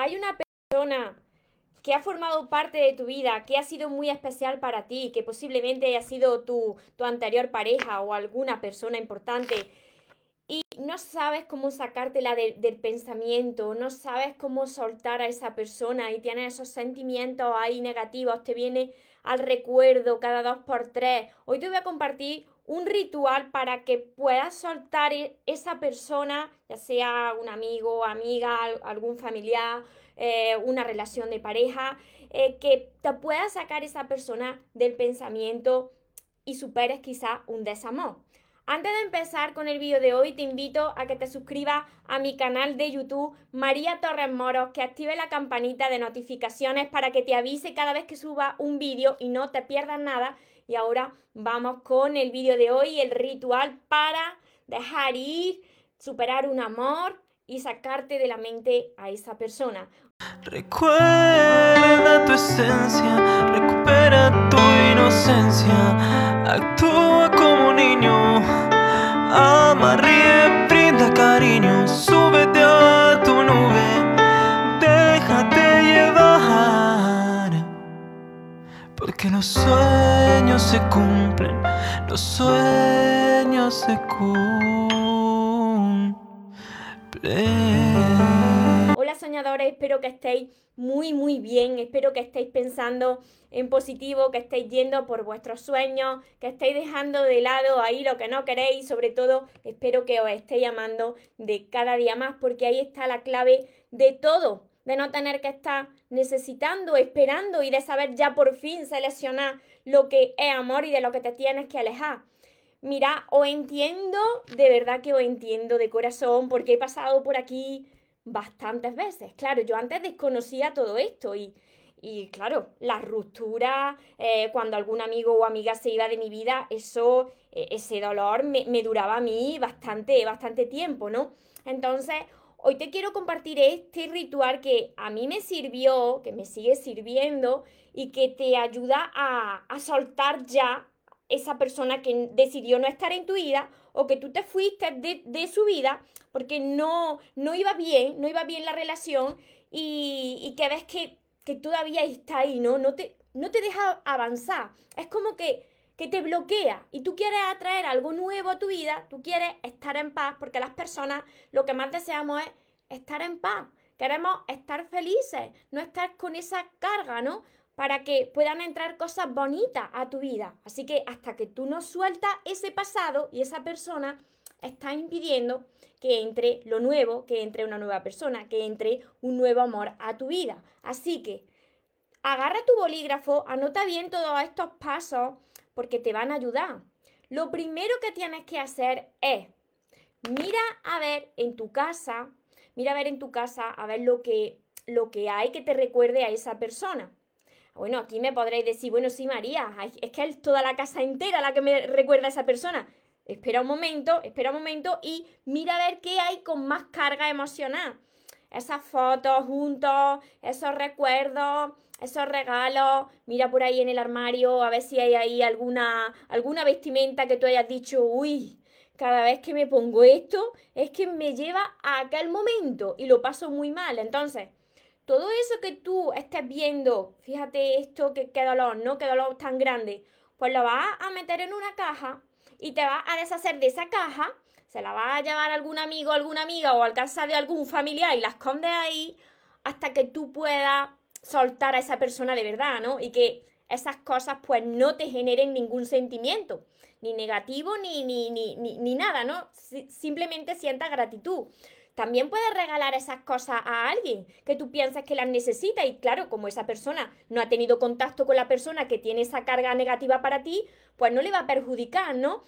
hay una persona que ha formado parte de tu vida, que ha sido muy especial para ti, que posiblemente haya sido tu, anterior pareja o alguna persona importante, y no sabes cómo sacártela del pensamiento, no sabes cómo soltar a esa persona y tienes esos sentimientos ahí negativos, te viene al recuerdo cada dos por tres. Hoy te voy a compartir un ritual para que puedas soltar e, esa persona, ya sea un amigo, amiga, algún familiar, eh, una relación de pareja, eh, que te pueda sacar esa persona del pensamiento y superes quizá un desamor. Antes de empezar con el vídeo de hoy, te invito a que te suscribas a mi canal de YouTube María Torres Moros, que active la campanita de notificaciones para que te avise cada vez que suba un vídeo y no te pierdas nada. Y ahora vamos con el vídeo de hoy, el ritual para dejar ir, superar un amor y sacarte de la mente a esa persona. Recuerda tu esencia, recupera tu inocencia, actúa como niño Ama, ríe, brinda cariño, súbete a tu nube, déjate llevar. Porque los sueños se cumplen, los sueños se cumplen. Hola soñadores, espero que estéis muy muy bien, espero que estéis pensando en positivo, que estéis yendo por vuestros sueños, que estéis dejando de lado ahí lo que no queréis, sobre todo espero que os estéis amando de cada día más, porque ahí está la clave de todo, de no tener que estar necesitando, esperando y de saber ya por fin seleccionar lo que es amor y de lo que te tienes que alejar. Mira, os entiendo, de verdad que os entiendo de corazón, porque he pasado por aquí bastantes veces. Claro, yo antes desconocía todo esto y y claro, la ruptura, eh, cuando algún amigo o amiga se iba de mi vida, eso, eh, ese dolor me, me, duraba a mí bastante, bastante tiempo, ¿no? Entonces, hoy te quiero compartir este ritual que a mí me sirvió, que me sigue sirviendo y que te ayuda a, a soltar ya esa persona que decidió no estar en tu vida o que tú te fuiste de, de su vida porque no, no iba bien, no iba bien la relación y, y que ves que que todavía está ahí, ¿no? No te, no te deja avanzar. Es como que, que te bloquea y tú quieres atraer algo nuevo a tu vida, tú quieres estar en paz, porque las personas lo que más deseamos es estar en paz. Queremos estar felices, no estar con esa carga, ¿no? Para que puedan entrar cosas bonitas a tu vida. Así que hasta que tú no sueltas ese pasado y esa persona está impidiendo que entre lo nuevo, que entre una nueva persona, que entre un nuevo amor a tu vida. Así que agarra tu bolígrafo, anota bien todos estos pasos porque te van a ayudar. Lo primero que tienes que hacer es mira a ver en tu casa, mira a ver en tu casa a ver lo que lo que hay que te recuerde a esa persona. Bueno, aquí me podréis decir, bueno, sí, María, es que es toda la casa entera la que me recuerda a esa persona. Espera un momento, espera un momento y mira a ver qué hay con más carga emocional. Esas fotos juntos, esos recuerdos, esos regalos. Mira por ahí en el armario a ver si hay ahí alguna, alguna vestimenta que tú hayas dicho, uy, cada vez que me pongo esto es que me lleva a aquel momento y lo paso muy mal. Entonces, todo eso que tú estés viendo, fíjate esto, que qué dolor, ¿no? Qué dolor tan grande, pues lo vas a meter en una caja y te vas a deshacer de esa caja, se la vas a llevar a algún amigo, alguna amiga o al de algún familiar y la escondes ahí hasta que tú puedas soltar a esa persona de verdad, ¿no? Y que esas cosas pues no te generen ningún sentimiento, ni negativo ni, ni, ni, ni, nada, ¿no? simplemente sienta gratitud. También puedes regalar esas cosas a alguien que tú piensas que las necesita y claro, como esa persona no ha tenido contacto con la persona que tiene esa carga negativa para ti, pues no le va a perjudicar, ¿no?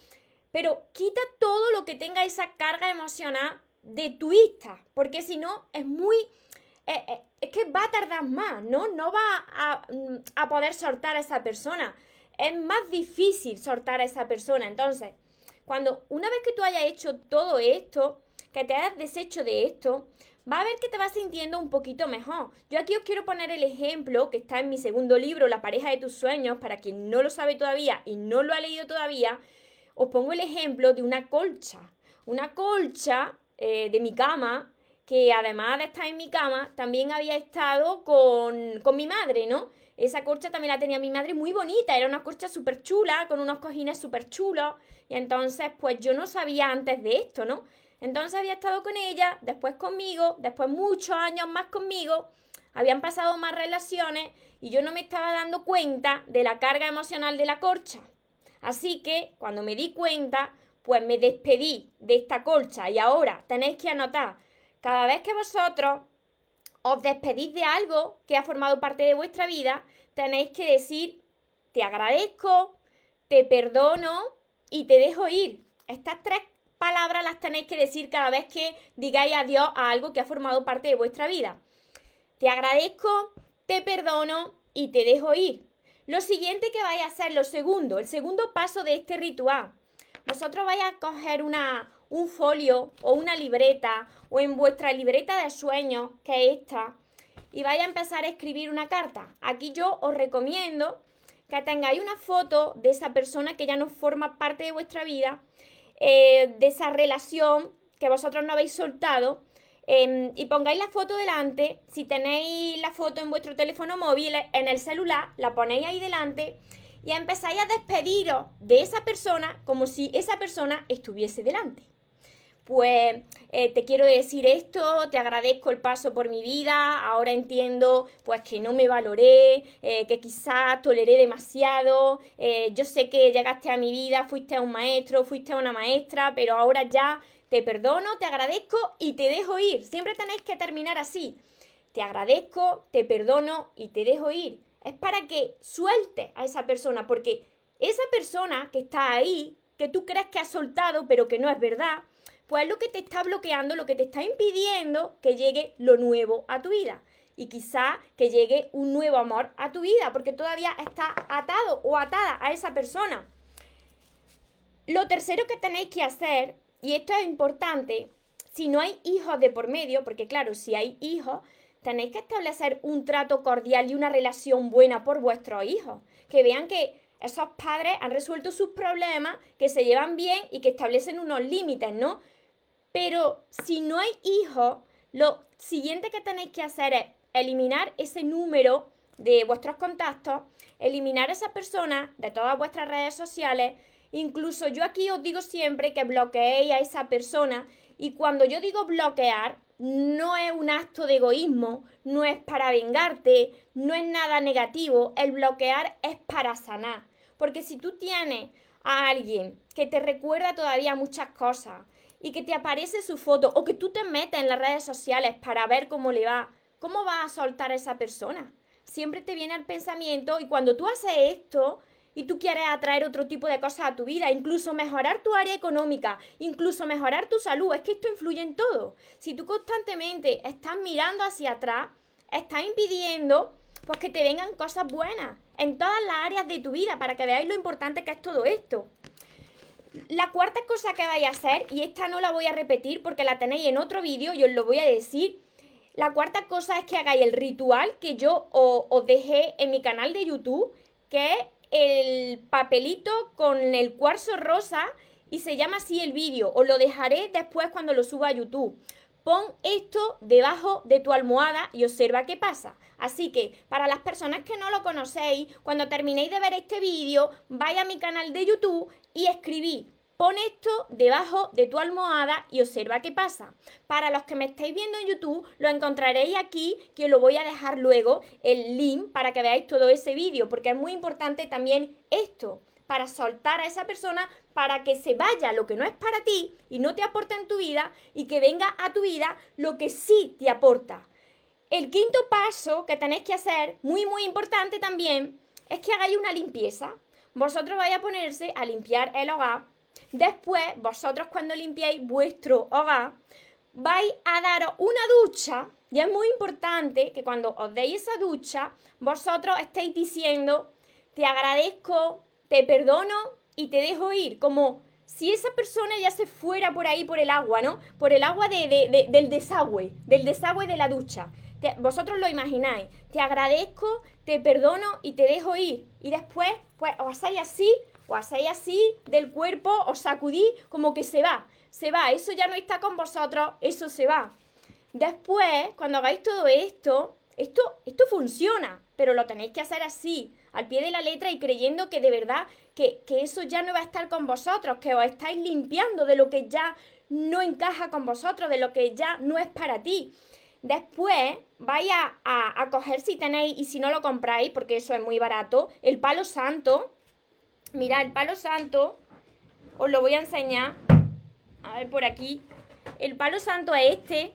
Pero quita todo lo que tenga esa carga emocional de tu vista, porque si no es muy... Eh, eh, es que va a tardar más, ¿no? No va a, mm, a poder soltar a esa persona. Es más difícil soltar a esa persona. Entonces, cuando una vez que tú hayas hecho todo esto, que te hayas deshecho de esto, va a ver que te vas sintiendo un poquito mejor. Yo aquí os quiero poner el ejemplo que está en mi segundo libro, La pareja de tus sueños, para quien no lo sabe todavía y no lo ha leído todavía, os pongo el ejemplo de una colcha. Una colcha eh, de mi cama que además de estar en mi cama, también había estado con, con mi madre, ¿no? Esa corcha también la tenía mi madre muy bonita, era una corcha súper chula, con unos cojines súper chulos. Y entonces, pues yo no sabía antes de esto, ¿no? Entonces había estado con ella, después conmigo, después muchos años más conmigo, habían pasado más relaciones y yo no me estaba dando cuenta de la carga emocional de la corcha. Así que cuando me di cuenta, pues me despedí de esta colcha y ahora tenéis que anotar, cada vez que vosotros os despedís de algo que ha formado parte de vuestra vida, tenéis que decir, te agradezco, te perdono y te dejo ir. Estas tres palabras las tenéis que decir cada vez que digáis adiós a algo que ha formado parte de vuestra vida. Te agradezco, te perdono y te dejo ir. Lo siguiente que vais a hacer, lo segundo, el segundo paso de este ritual. Vosotros vais a coger una, un folio o una libreta o en vuestra libreta de sueños, que es esta, y vais a empezar a escribir una carta. Aquí yo os recomiendo que tengáis una foto de esa persona que ya no forma parte de vuestra vida eh, de esa relación que vosotros no habéis soltado em, y pongáis la foto delante. Si tenéis la foto en vuestro teléfono móvil, en el celular, la ponéis ahí delante y empezáis a despediros de esa persona como si esa persona estuviese delante pues eh, te quiero decir esto, te agradezco el paso por mi vida, ahora entiendo pues que no me valoré, eh, que quizás toleré demasiado, eh, yo sé que llegaste a mi vida, fuiste un maestro, fuiste una maestra, pero ahora ya te perdono, te agradezco y te dejo ir. Siempre tenéis que terminar así. Te agradezco, te perdono y te dejo ir. Es para que suelte a esa persona, porque esa persona que está ahí, que tú crees que ha soltado, pero que no es verdad, pues es lo que te está bloqueando, lo que te está impidiendo que llegue lo nuevo a tu vida. Y quizá que llegue un nuevo amor a tu vida, porque todavía está atado o atada a esa persona. Lo tercero que tenéis que hacer, y esto es importante, si no hay hijos de por medio, porque claro, si hay hijos, tenéis que establecer un trato cordial y una relación buena por vuestros hijos. Que vean que esos padres han resuelto sus problemas, que se llevan bien y que establecen unos límites, ¿no? Pero si no hay hijos, lo siguiente que tenéis que hacer es eliminar ese número de vuestros contactos, eliminar a esa persona de todas vuestras redes sociales. Incluso yo aquí os digo siempre que bloqueéis a esa persona y cuando yo digo bloquear, no es un acto de egoísmo, no es para vengarte, no es nada negativo. El bloquear es para sanar. Porque si tú tienes a alguien que te recuerda todavía muchas cosas, y que te aparece su foto o que tú te metes en las redes sociales para ver cómo le va, ¿cómo va a soltar a esa persona? Siempre te viene al pensamiento y cuando tú haces esto y tú quieres atraer otro tipo de cosas a tu vida, incluso mejorar tu área económica, incluso mejorar tu salud, es que esto influye en todo. Si tú constantemente estás mirando hacia atrás, estás impidiendo pues que te vengan cosas buenas en todas las áreas de tu vida para que veáis lo importante que es todo esto. La cuarta cosa que vais a hacer, y esta no la voy a repetir porque la tenéis en otro vídeo y os lo voy a decir, la cuarta cosa es que hagáis el ritual que yo os, dejé en mi canal de YouTube, que es el papelito con el cuarzo rosa y se llama así el vídeo. Os lo dejaré después cuando lo suba a YouTube. Pon esto debajo de tu almohada y observa qué pasa. Así que para las personas que no lo conocéis, cuando terminéis de ver este vídeo, vaya a mi canal de YouTube y escribí Pon esto debajo de tu almohada y observa qué pasa. Para los que me estáis viendo en YouTube, lo encontraréis aquí, que lo voy a dejar luego, el link para que veáis todo ese vídeo, porque es muy importante también esto, para soltar a esa persona, para que se vaya lo que no es para ti y no te aporta en tu vida y que venga a tu vida lo que sí te aporta. El quinto paso que tenéis que hacer, muy muy importante también, es que hagáis una limpieza. Vosotros vais a ponerse a limpiar el hogar. Después, vosotros cuando limpiéis vuestro hogar, vais a daros una ducha. Y es muy importante que cuando os deis esa ducha, vosotros estéis diciendo, te agradezco, te perdono y te dejo ir. Como si esa persona ya se fuera por ahí por el agua, ¿no? Por el agua del desagüe, del desagüe de la ducha vosotros lo imagináis. Te agradezco, te perdono y te dejo ir. Y después, pues os hacéis así, o hacéis así del cuerpo, os sacudí como que se va. Se va, eso ya no está con vosotros, eso se va. Después, cuando hagáis todo esto, esto, esto funciona, pero lo tenéis que hacer así, al pie de la letra y creyendo que de verdad que, que eso ya no va a estar con vosotros, que os estáis limpiando de lo que ya no encaja con vosotros, de lo que ya no es para ti. Después vaya a, a, coger si tenéis y si no lo compráis, porque eso es muy barato, el palo santo. Mira, el palo santo, os lo voy a enseñar. A ver por aquí. El palo santo es este,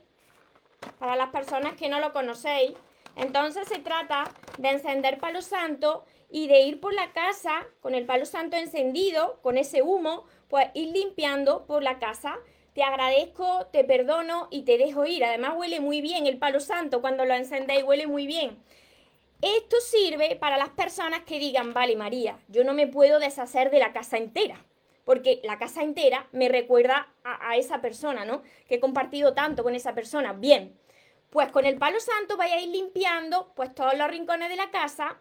para las personas que no lo conocéis. Entonces se trata de encender palo santo y de ir por la casa con el palo santo encendido, con ese humo, pues ir limpiando por la casa te agradezco, te perdono y te dejo ir. Además huele muy bien el palo santo cuando lo encendéis, huele muy bien. Esto sirve para las personas que digan, vale María, yo no me puedo deshacer de la casa entera, porque la casa entera me recuerda a, a esa persona, ¿no? Que he compartido tanto con esa persona. Bien, pues con el palo santo vaya a ir limpiando pues todos los rincones de la casa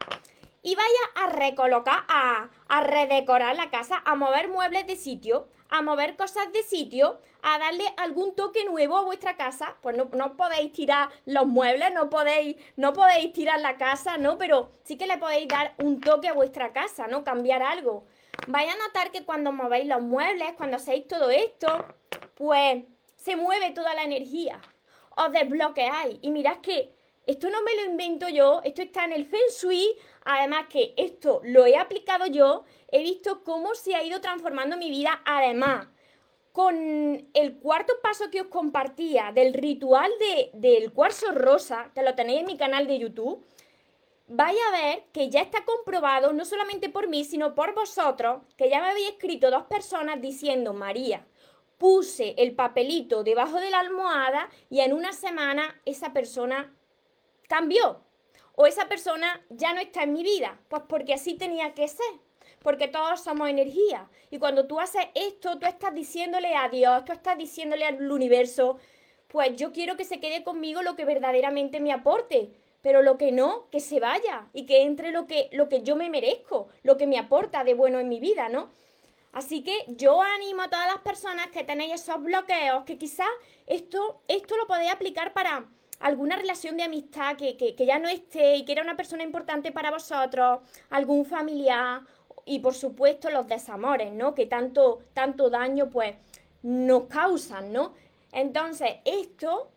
y vaya a recolocar, a, a redecorar la casa, a mover muebles de sitio, a mover cosas de sitio, a darle algún toque nuevo a vuestra casa, pues no, no, podéis tirar los muebles, no podéis, no podéis tirar la casa, ¿no? Pero sí que le podéis dar un toque a vuestra casa, ¿no? Cambiar algo. Vais a notar que cuando movéis los muebles, cuando hacéis todo esto, pues se mueve toda la energía. Os desbloqueáis. Y mirad que esto no me lo invento yo, esto está en el Feng Shui, además que esto lo he aplicado yo he visto cómo se ha ido transformando mi vida. Además, con el cuarto paso que os compartía del ritual de, del cuarzo rosa, que lo tenéis en mi canal de YouTube, vais a ver que ya está comprobado, no solamente por mí, sino por vosotros, que ya me habéis escrito dos personas diciendo, María, puse el papelito debajo de la almohada y en una semana esa persona cambió. O esa persona ya no está en mi vida. Pues porque así tenía que ser porque todos somos energía. Y cuando tú haces esto, tú estás diciéndole a Dios, tú estás diciéndole al universo, pues yo quiero que se quede conmigo lo que verdaderamente me aporte, pero lo que no, que se vaya y que entre lo que, lo que yo me merezco, lo que me aporta de bueno en mi vida, ¿no? Así que yo animo a todas las personas que tenéis esos bloqueos, que quizás esto, esto lo podéis aplicar para alguna relación de amistad que, que, que ya no esté y que era una persona importante para vosotros, algún familiar y por supuesto los desamores, ¿no? Que tanto, tanto daño pues nos causan, ¿no? Entonces, esto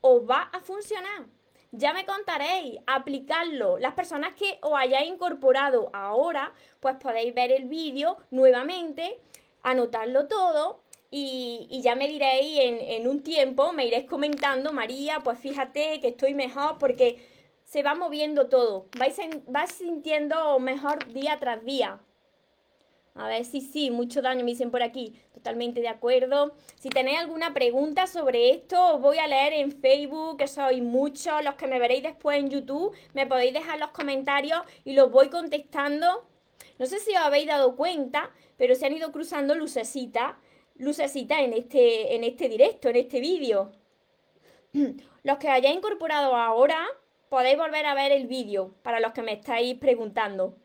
os va a funcionar. Ya me contaréis, aplicarlo. Las personas que os hayáis incorporado ahora, pues podéis ver el vídeo nuevamente, anotarlo todo y, ya me diréis en, en, un tiempo, me iréis comentando, María, pues fíjate que estoy mejor porque se va moviendo todo. Vais, en, vais sintiendo mejor día tras día. A ver, sí, sí, mucho daño me dicen por aquí. Totalmente de acuerdo. Si tenéis alguna pregunta sobre esto, os voy a leer en Facebook, que sois muchos los que me veréis después en YouTube. Me podéis dejar los comentarios y los voy contestando. No sé si os habéis dado cuenta, pero se han ido cruzando lucecitas, lucecitas en este, en este directo, en este vídeo. Los que hayáis incorporado ahora, podéis volver a ver el vídeo, para los que me estáis preguntando.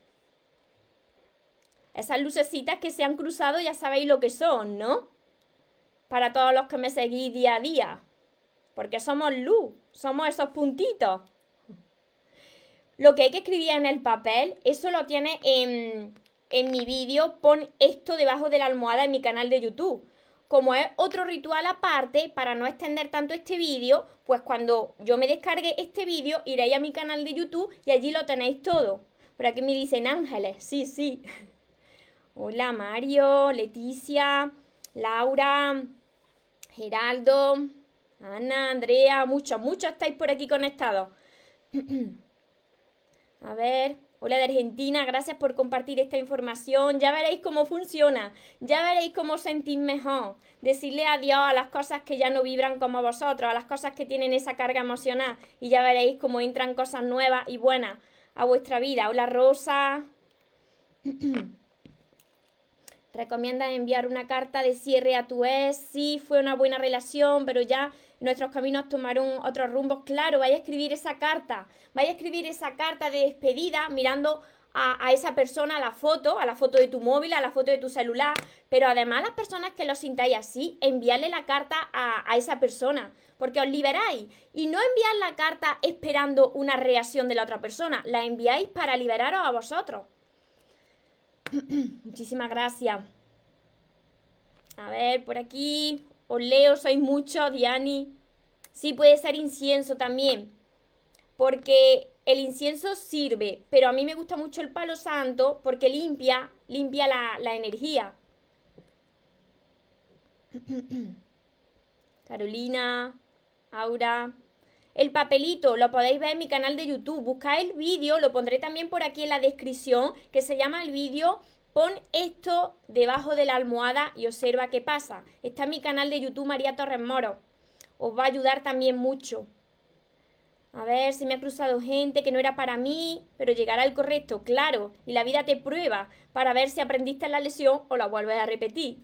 Esas lucecitas que se han cruzado ya sabéis lo que son, ¿no? Para todos los que me seguís día a día. Porque somos luz, somos esos puntitos. Lo que hay que escribir en el papel, eso lo tiene en, en mi vídeo. Pon esto debajo de la almohada en mi canal de YouTube. Como es otro ritual aparte, para no extender tanto este vídeo, pues cuando yo me descargue este vídeo, iréis a mi canal de YouTube y allí lo tenéis todo. Por aquí me dicen ángeles, sí, sí. Hola Mario, Leticia, Laura, Geraldo, Ana, Andrea, muchos, muchos estáis por aquí conectados. A ver, hola de Argentina, gracias por compartir esta información. Ya veréis cómo funciona, ya veréis cómo sentís mejor. Decirle adiós a las cosas que ya no vibran como vosotros, a las cosas que tienen esa carga emocional y ya veréis cómo entran cosas nuevas y buenas a vuestra vida. Hola Rosa. recomiendas enviar una carta de cierre a tu ex, sí, fue una buena relación, pero ya nuestros caminos tomaron otros rumbos. Claro, vaya a escribir esa carta, vaya a escribir esa carta de despedida mirando a, esa persona, a la foto, a la foto de tu móvil, a la foto de tu celular, pero además las personas que lo sintáis así, enviarle la carta a, a esa persona, porque os liberáis. Y no enviar la carta esperando una reacción de la otra persona, la enviáis para liberaros a vosotros. Muchísimas gracias. A ver, por aquí. Os leo, sois muchos, Diani. Sí, puede ser incienso también. Porque el incienso sirve, pero a mí me gusta mucho el palo santo porque limpia, limpia la, la energía. Carolina, Aura. El papelito lo podéis ver en mi canal de YouTube. Buscáis el vídeo, lo pondré también por aquí en la descripción, que se llama el vídeo Pon esto debajo de la almohada y observa qué pasa. Está en mi canal de YouTube María Torres Moro. Os va a ayudar también mucho. A ver si me ha cruzado gente que no era para mí, pero llegará el correcto, claro. Y la vida te prueba para ver si aprendiste la lesión o la vuelves a repetir.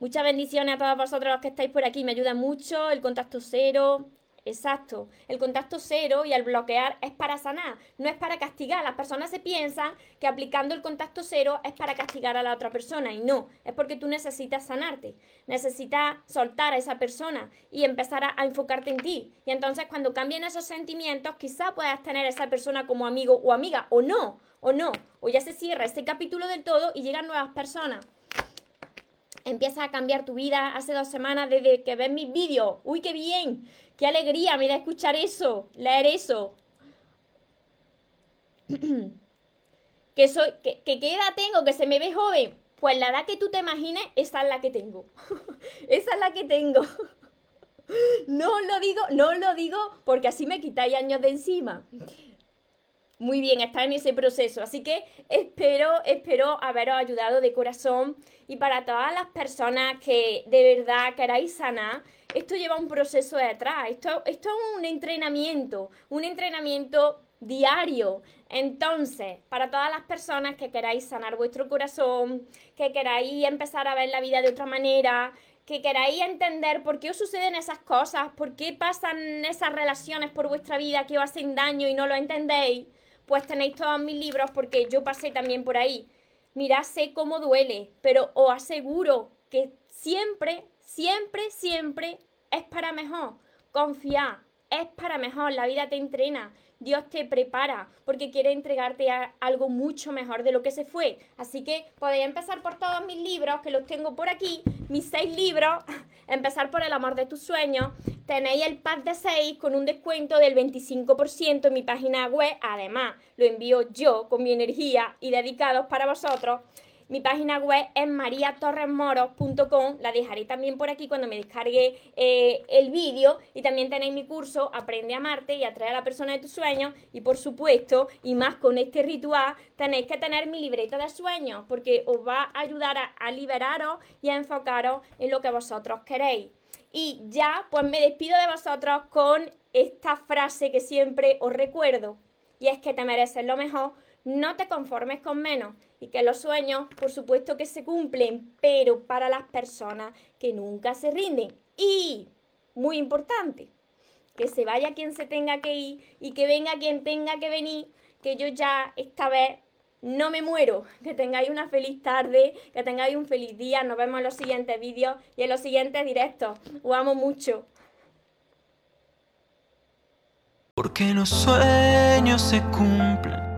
Muchas bendiciones a todos vosotros los que estáis por aquí. Me ayuda mucho el contacto cero, Exacto. El contacto cero y el bloquear es para sanar, no es para castigar. Las personas se piensan que aplicando el contacto cero es para castigar a la otra persona y no, es porque tú necesitas sanarte, necesitas soltar a esa persona y empezar a, enfocarte en ti. Y entonces cuando cambien esos sentimientos, quizá puedas tener a esa persona como amigo o amiga o no, o no, o ya se cierra este capítulo del todo y llegan nuevas personas empieza a cambiar tu vida hace dos semanas desde que ves mis vídeos. ¡Uy, qué bien! ¡Qué alegría me da escuchar eso! Leer eso. que soy, que, ¿Qué edad tengo? ¿Que se me ve joven? Pues la edad que tú te imagines, esa es la que tengo. esa es la que tengo. no lo digo, no lo digo porque así me quitáis años de encima muy bien, está en ese proceso. Así que espero, espero haberos ayudado de corazón. Y para todas las personas que de verdad queráis sanar, esto lleva un proceso detrás. Esto, esto es un entrenamiento, un entrenamiento diario. Entonces, para todas las personas que queráis sanar vuestro corazón, que queráis empezar a ver la vida de otra manera, que queráis entender por qué os suceden esas cosas, por qué pasan esas relaciones por vuestra vida que os hacen daño y no lo entendéis, pues tenéis todos mis libros porque yo pasé también por ahí. Mirad, sé cómo duele, pero os aseguro que siempre, siempre, siempre es para mejor. Confiad, es para mejor, la vida te entrena. Dios te prepara porque quiere entregarte algo mucho mejor de lo que se fue. Así que podéis empezar por todos mis libros, que los tengo por aquí, mis seis libros, empezar por el amor de tus sueños. Tenéis el pack de seis con un descuento del 25% en mi página web. Además, lo envío yo con mi energía y dedicados para vosotros. Mi página web es mariatorresmoros.com, la dejaré también por aquí cuando me descargue eh, el vídeo. Y también tenéis mi curso Aprende a amarte y atrae a la persona de tus sueños. Y por supuesto, y más con este ritual, tenéis que tener mi libreta de sueños porque os va a ayudar a, a liberaros y a enfocaros en lo que vosotros queréis. Y ya, pues me despido de vosotros con esta frase que siempre os recuerdo. Y es que te mereces lo mejor no te conformes con menos y que los sueños, por supuesto que se cumplen, pero para las personas que nunca se rinden. Y, muy importante, que se vaya quien se tenga que ir y que venga quien tenga que venir, que yo ya esta vez no me muero. Que tengáis una feliz tarde, que tengáis un feliz día. Nos vemos en los siguientes vídeos y en los siguientes directos. Os amo mucho. Porque los sueños se cumplen